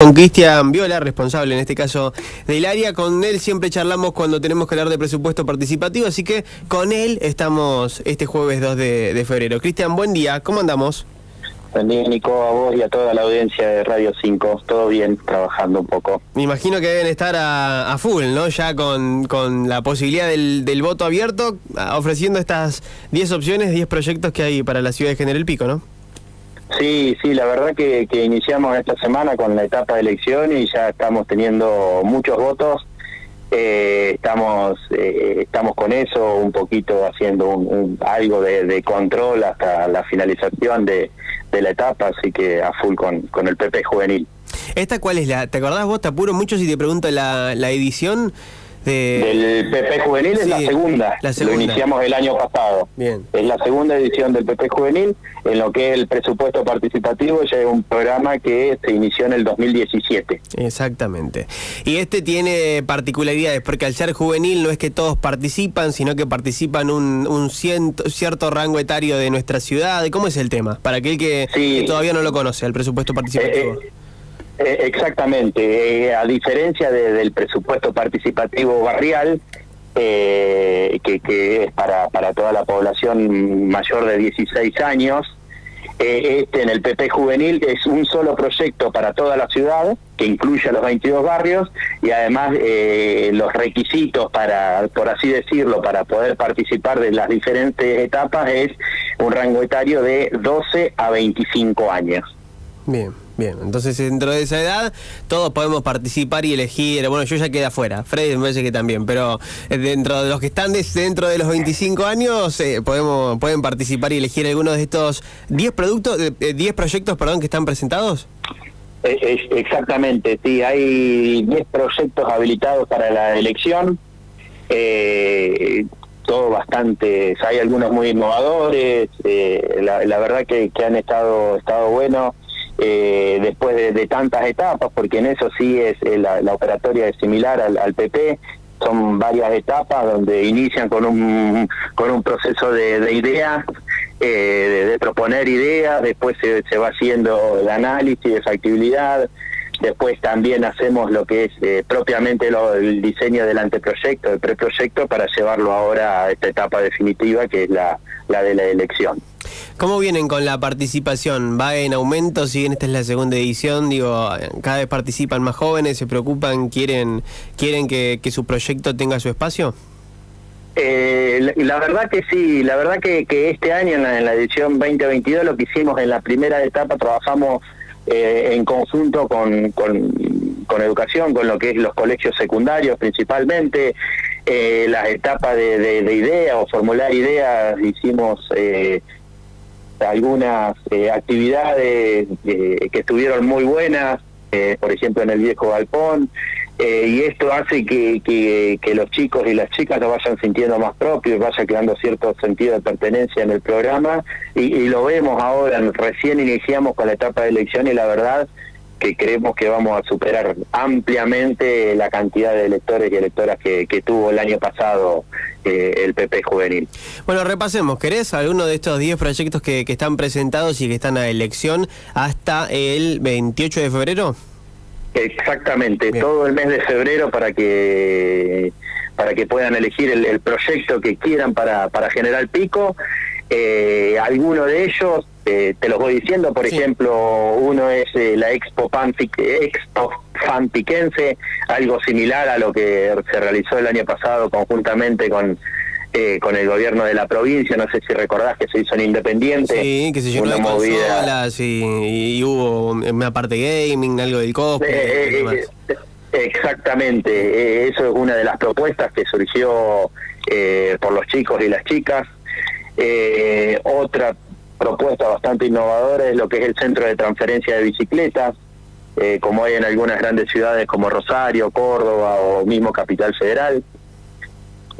Con Cristian Viola, responsable en este caso del área, con él siempre charlamos cuando tenemos que hablar de presupuesto participativo, así que con él estamos este jueves 2 de, febrero. Cristian, buen día, ¿cómo andamos? Buen día, Nico, a vos y a toda la audiencia de Radio 5. Todo bien, trabajando un poco. Me imagino que deben estar a, full, ¿no? Ya con, con la posibilidad del, del, voto abierto, ofreciendo estas 10 opciones, 10 proyectos que hay para la ciudad de General Pico, ¿no? Sí, sí, la verdad que, iniciamos esta semana con la etapa de elección y ya estamos teniendo muchos votos. Eh, estamos eh, estamos con eso un poquito haciendo un, algo de, control hasta la finalización de, la etapa, así que a full con, el PP juvenil. ¿Esta cuál es la? ¿Te acordás vos? Te apuro mucho si te pregunto la, la edición. Del PP Juvenil es la segunda. Lo iniciamos el año pasado. Bien. Es la segunda edición del PP Juvenil. En lo que es el presupuesto participativo, ya es un programa que se inició en el 2017. Exactamente. Y este tiene particularidades, porque al ser juvenil no es que todos participan, sino que participan un, un cierto rango etario de nuestra ciudad. ¿Cómo es el tema? Para aquel que, todavía no lo conoce, el presupuesto participativo. Eh, eh, eh, exactamente, eh, a diferencia del presupuesto participativo barrial, eh, que, es para, para toda la población mayor de 16 años, este en el PP juvenil es un solo proyecto para toda la ciudad, que incluye a los 22 barrios, y además los requisitos para, por así decirlo, para poder participar de las diferentes etapas es un rango etario de 12 a 25 años. Bien. Bien, entonces dentro de esa edad todos podemos participar y elegir. Bueno, yo ya quedé afuera, Freddy me parece que también, pero eh, dentro de los que están dentro de los 25 años eh, podemos pueden participar y elegir algunos de estos 10 productos, 10 eh, proyectos, perdón, que están presentados. exactamente, sí, hay 10 proyectos habilitados para la elección. todo bastante, hay algunos muy innovadores, la, verdad que, que han estado, estado buenos eh, después de, tantas etapas, porque en eso sí es eh, la, operatoria es similar al, PP, son varias etapas donde inician con un, con un proceso de, ideas, eh, de, proponer ideas, después se, se va haciendo el análisis de factibilidad, Después también hacemos lo que es eh, propiamente el diseño del anteproyecto, el preproyecto, para llevarlo ahora a esta etapa definitiva que es la, la de la elección. ¿Cómo vienen con la participación? ¿Va en aumento? Si bien esta es la segunda edición, digo, cada vez participan más jóvenes, se preocupan, quieren, quieren que, su proyecto tenga su espacio. Eh, la, verdad que sí, la verdad que, que este año en la, en la edición 2022 lo que hicimos en la primera etapa trabajamos eh, en conjunto con, con, educación, con lo que es los colegios secundarios principalmente, eh, las etapas de, de, idea o formular ideas, hicimos eh, algunas actividades que estuvieron muy buenas, por ejemplo en el viejo galpón, eh, y esto hace que, que, los chicos y las chicas lo vayan sintiendo más propios, vaya creando cierto sentido de pertenencia en el programa y, lo vemos ahora, recién iniciamos con la etapa de elección y la verdad que creemos que vamos a superar ampliamente la cantidad de electores y electoras que, tuvo el año pasado eh, el PP juvenil. Bueno, repasemos, ¿querés alguno de estos 10 proyectos que, que están presentados y que están a elección hasta el 28 de febrero? Exactamente, todo el mes de febrero para que para que puedan elegir el, proyecto que quieran para, para General Pico. Eh, algunos de ellos, eh, te los voy diciendo, por ejemplo, uno es eh, la Expo, Pan, Expo Fan Piquense, algo similar a lo que se realizó el año pasado conjuntamente con eh, con el gobierno de la provincia, no sé si recordás que se hizo en Independiente. Sí, que se llenó de consolas y, hubo una parte gaming, algo del cosplay eh, eh, exactamente, eso es una de las propuestas que surgió por los chicos y las chicas. Otra propuesta bastante innovadora es lo que es el centro de transferencia de bicicletas, como hay en algunas grandes ciudades como Rosario, Córdoba o mismo Capital Federal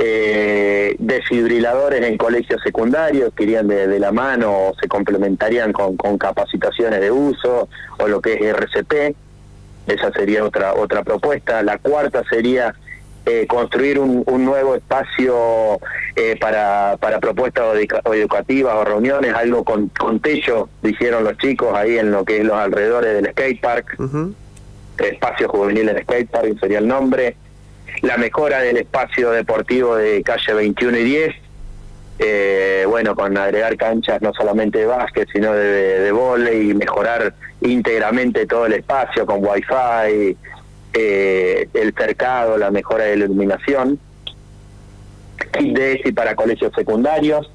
eh, desfibriladores en colegios secundarios que irían de, la mano o se complementarían con, capacitaciones de uso o lo que es RCP. Esa sería otra otra propuesta. La cuarta sería eh, construir un, nuevo espacio eh, para, para propuestas educativas o reuniones, algo con, con techo, dijeron los chicos ahí en lo que es los alrededores del skate park. espacio juvenil en skatepark, sería el nombre, la mejora del espacio deportivo de calle 21 y 10, eh, bueno, con agregar canchas no solamente de básquet, sino de, de volei y mejorar íntegramente todo el espacio con wifi, eh, el cercado, la mejora de la iluminación, kit de ESI para colegios secundarios,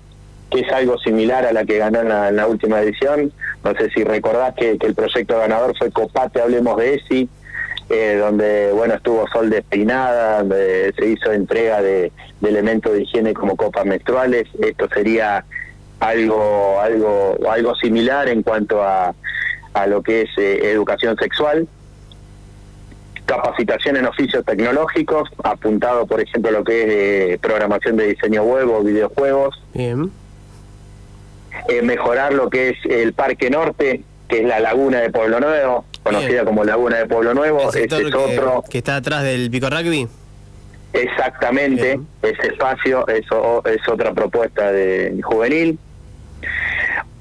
que es algo similar a la que ganó en la, última edición. No sé si recordás que, el proyecto ganador fue Copate, hablemos de ESI, eh, donde bueno estuvo Sol Despeinada, donde se hizo entrega de, elementos de higiene como copas menstruales. Esto sería algo algo algo similar en cuanto a, a lo que es eh, educación sexual capacitación en oficios tecnológicos, apuntado por ejemplo a lo que es eh, programación de diseño web o videojuegos. Bien. mejorar lo que es el Parque Norte, que es la laguna de Pueblo Nuevo, conocida como Laguna de Pueblo Nuevo. Ese es otro. Que está atrás del Pico Rugby. Exactamente, ese espacio eso es otra propuesta de juvenil.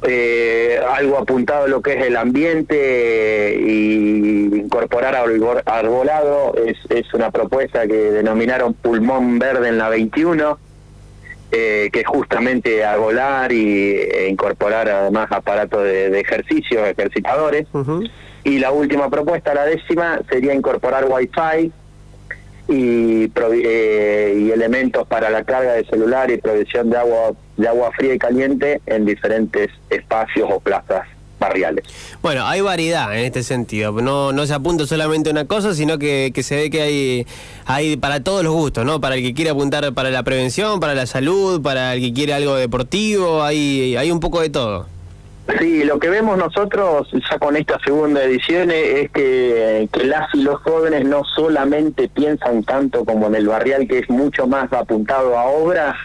Eh, algo apuntado a lo que es el ambiente y incorporar arbolado es, es una propuesta que denominaron pulmón verde en la 21 eh, que es justamente arbolar y e incorporar además aparatos de, ejercicio, ejercitadores. Y la última propuesta, la décima, sería incorporar Wi-Fi y, eh, y elementos para la carga de celular y provisión de agua, de agua fría y caliente en diferentes espacios o plazas barriales. Bueno, hay variedad en este sentido. No, no se apunta solamente a una cosa, sino que, se ve que hay, hay para todos los gustos, ¿no? Para el que quiere apuntar para la prevención, para la salud, para el que quiere algo deportivo, hay, hay un poco de todo. Sí, lo que vemos nosotros ya con esta segunda edición es que, que las y los jóvenes no solamente piensan tanto como en el barrial, que es mucho más apuntado a obras,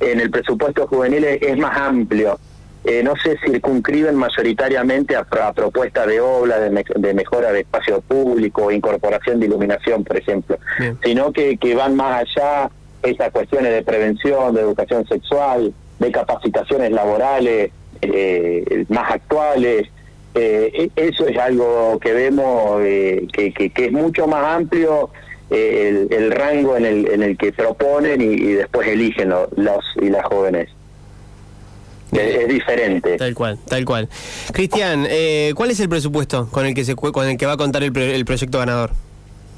en el presupuesto juvenil es más amplio. Eh, no se circunscriben mayoritariamente a, propuestas de obra, de, mejora de espacio público, incorporación de iluminación, por ejemplo, sino que, que van más allá esas cuestiones de prevención, de educación sexual, de capacitaciones laborales eh, más actuales. Eh, e, eso es algo que vemos que, que, es mucho más amplio el, rango en el, en el que proponen y, después eligen los y las jóvenes es, diferente. Tal cual, tal cual. Cristian, eh, ¿cuál es el presupuesto con el que se con el que va a contar el, el proyecto ganador?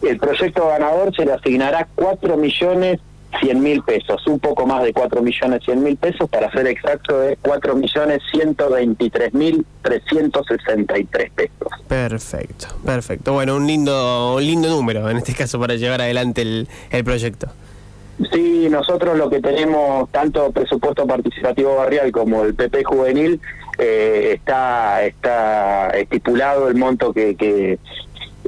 El proyecto ganador se le asignará 4 millones 100 mil pesos, un poco más de 4 millones 100 mil pesos, para ser exacto es 4 millones 123 mil 363 pesos. Perfecto, perfecto. Bueno, un lindo, un lindo número en este caso para llevar adelante el, el proyecto. Sí, nosotros lo que tenemos, tanto presupuesto participativo barrial como el PP juvenil, eh, está, está estipulado el monto que, que,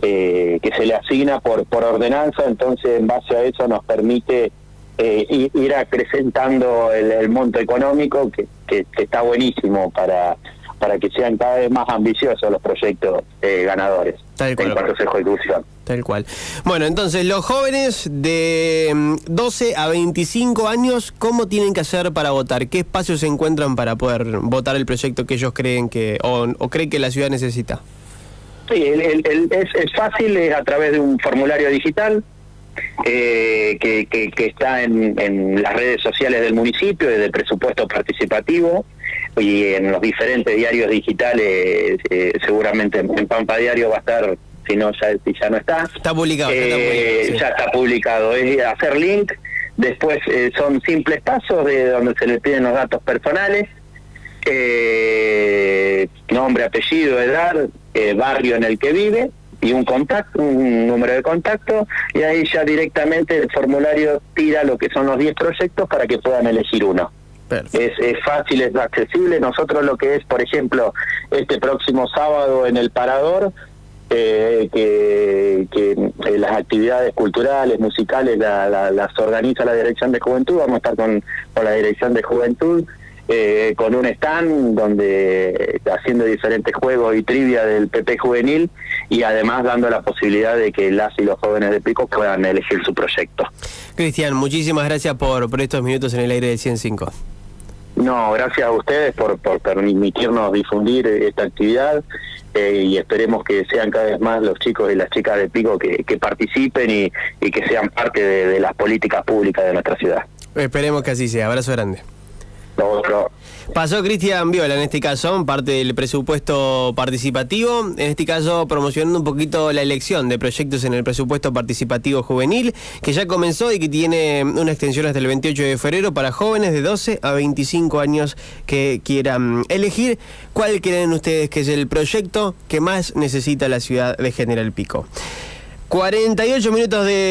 eh, que se le asigna por, por ordenanza, entonces en base a eso nos permite eh, ir acrecentando el, monto económico, que, que, está buenísimo para, para que sean cada vez más ambiciosos los proyectos ganadores en cuanto su ejecución. Tal cual. Bueno, entonces los jóvenes de 12 mm, a 25 años, ¿cómo tienen que hacer para votar? ¿Qué espacios se encuentran para poder votar el proyecto que ellos creen que o, creen que la ciudad necesita? Sí, es, fácil, es a través de un formulario digital eh, que, que, está en, las redes sociales del municipio, desde el presupuesto participativo y en los diferentes diarios digitales, eh, seguramente en Pampa Diario va a estar si no ya, ya no está. Está publicado. Eh, ya está publicado. Es hacer link, después eh, son simples pasos de donde se le piden los datos personales, eh, nombre, apellido, edad, barrio en el que vive y un contacto, un número de contacto, y ahí ya directamente el formulario tira lo que son los 10 proyectos para que puedan elegir uno. Es, es, fácil, es accesible. Nosotros lo que es, por ejemplo, este próximo sábado en el Parador, eh, que, eh, las actividades culturales, musicales las organiza la Dirección de Juventud, vamos a estar con, con la Dirección de Juventud, eh, con un stand donde haciendo diferentes juegos y trivia del PP juvenil y además dando la posibilidad de que las y los jóvenes de Pico puedan elegir su proyecto. Cristian, muchísimas gracias por, por estos minutos en el aire de 105. No, gracias a ustedes por, por permitirnos difundir esta actividad eh, y esperemos que sean cada vez más los chicos y las chicas de Pico que, participen y, y, que sean parte de las políticas públicas de nuestra ciudad. Esperemos que así sea. Abrazo grande. Pasó Cristian Viola en este caso, parte del presupuesto participativo, en este caso promocionando un poquito la elección de proyectos en el presupuesto participativo juvenil, que ya comenzó y que tiene una extensión hasta el 28 de febrero para jóvenes de 12 a 25 años que quieran elegir. Cuál creen ustedes que es el proyecto que más necesita la ciudad de General Pico. 48 minutos de...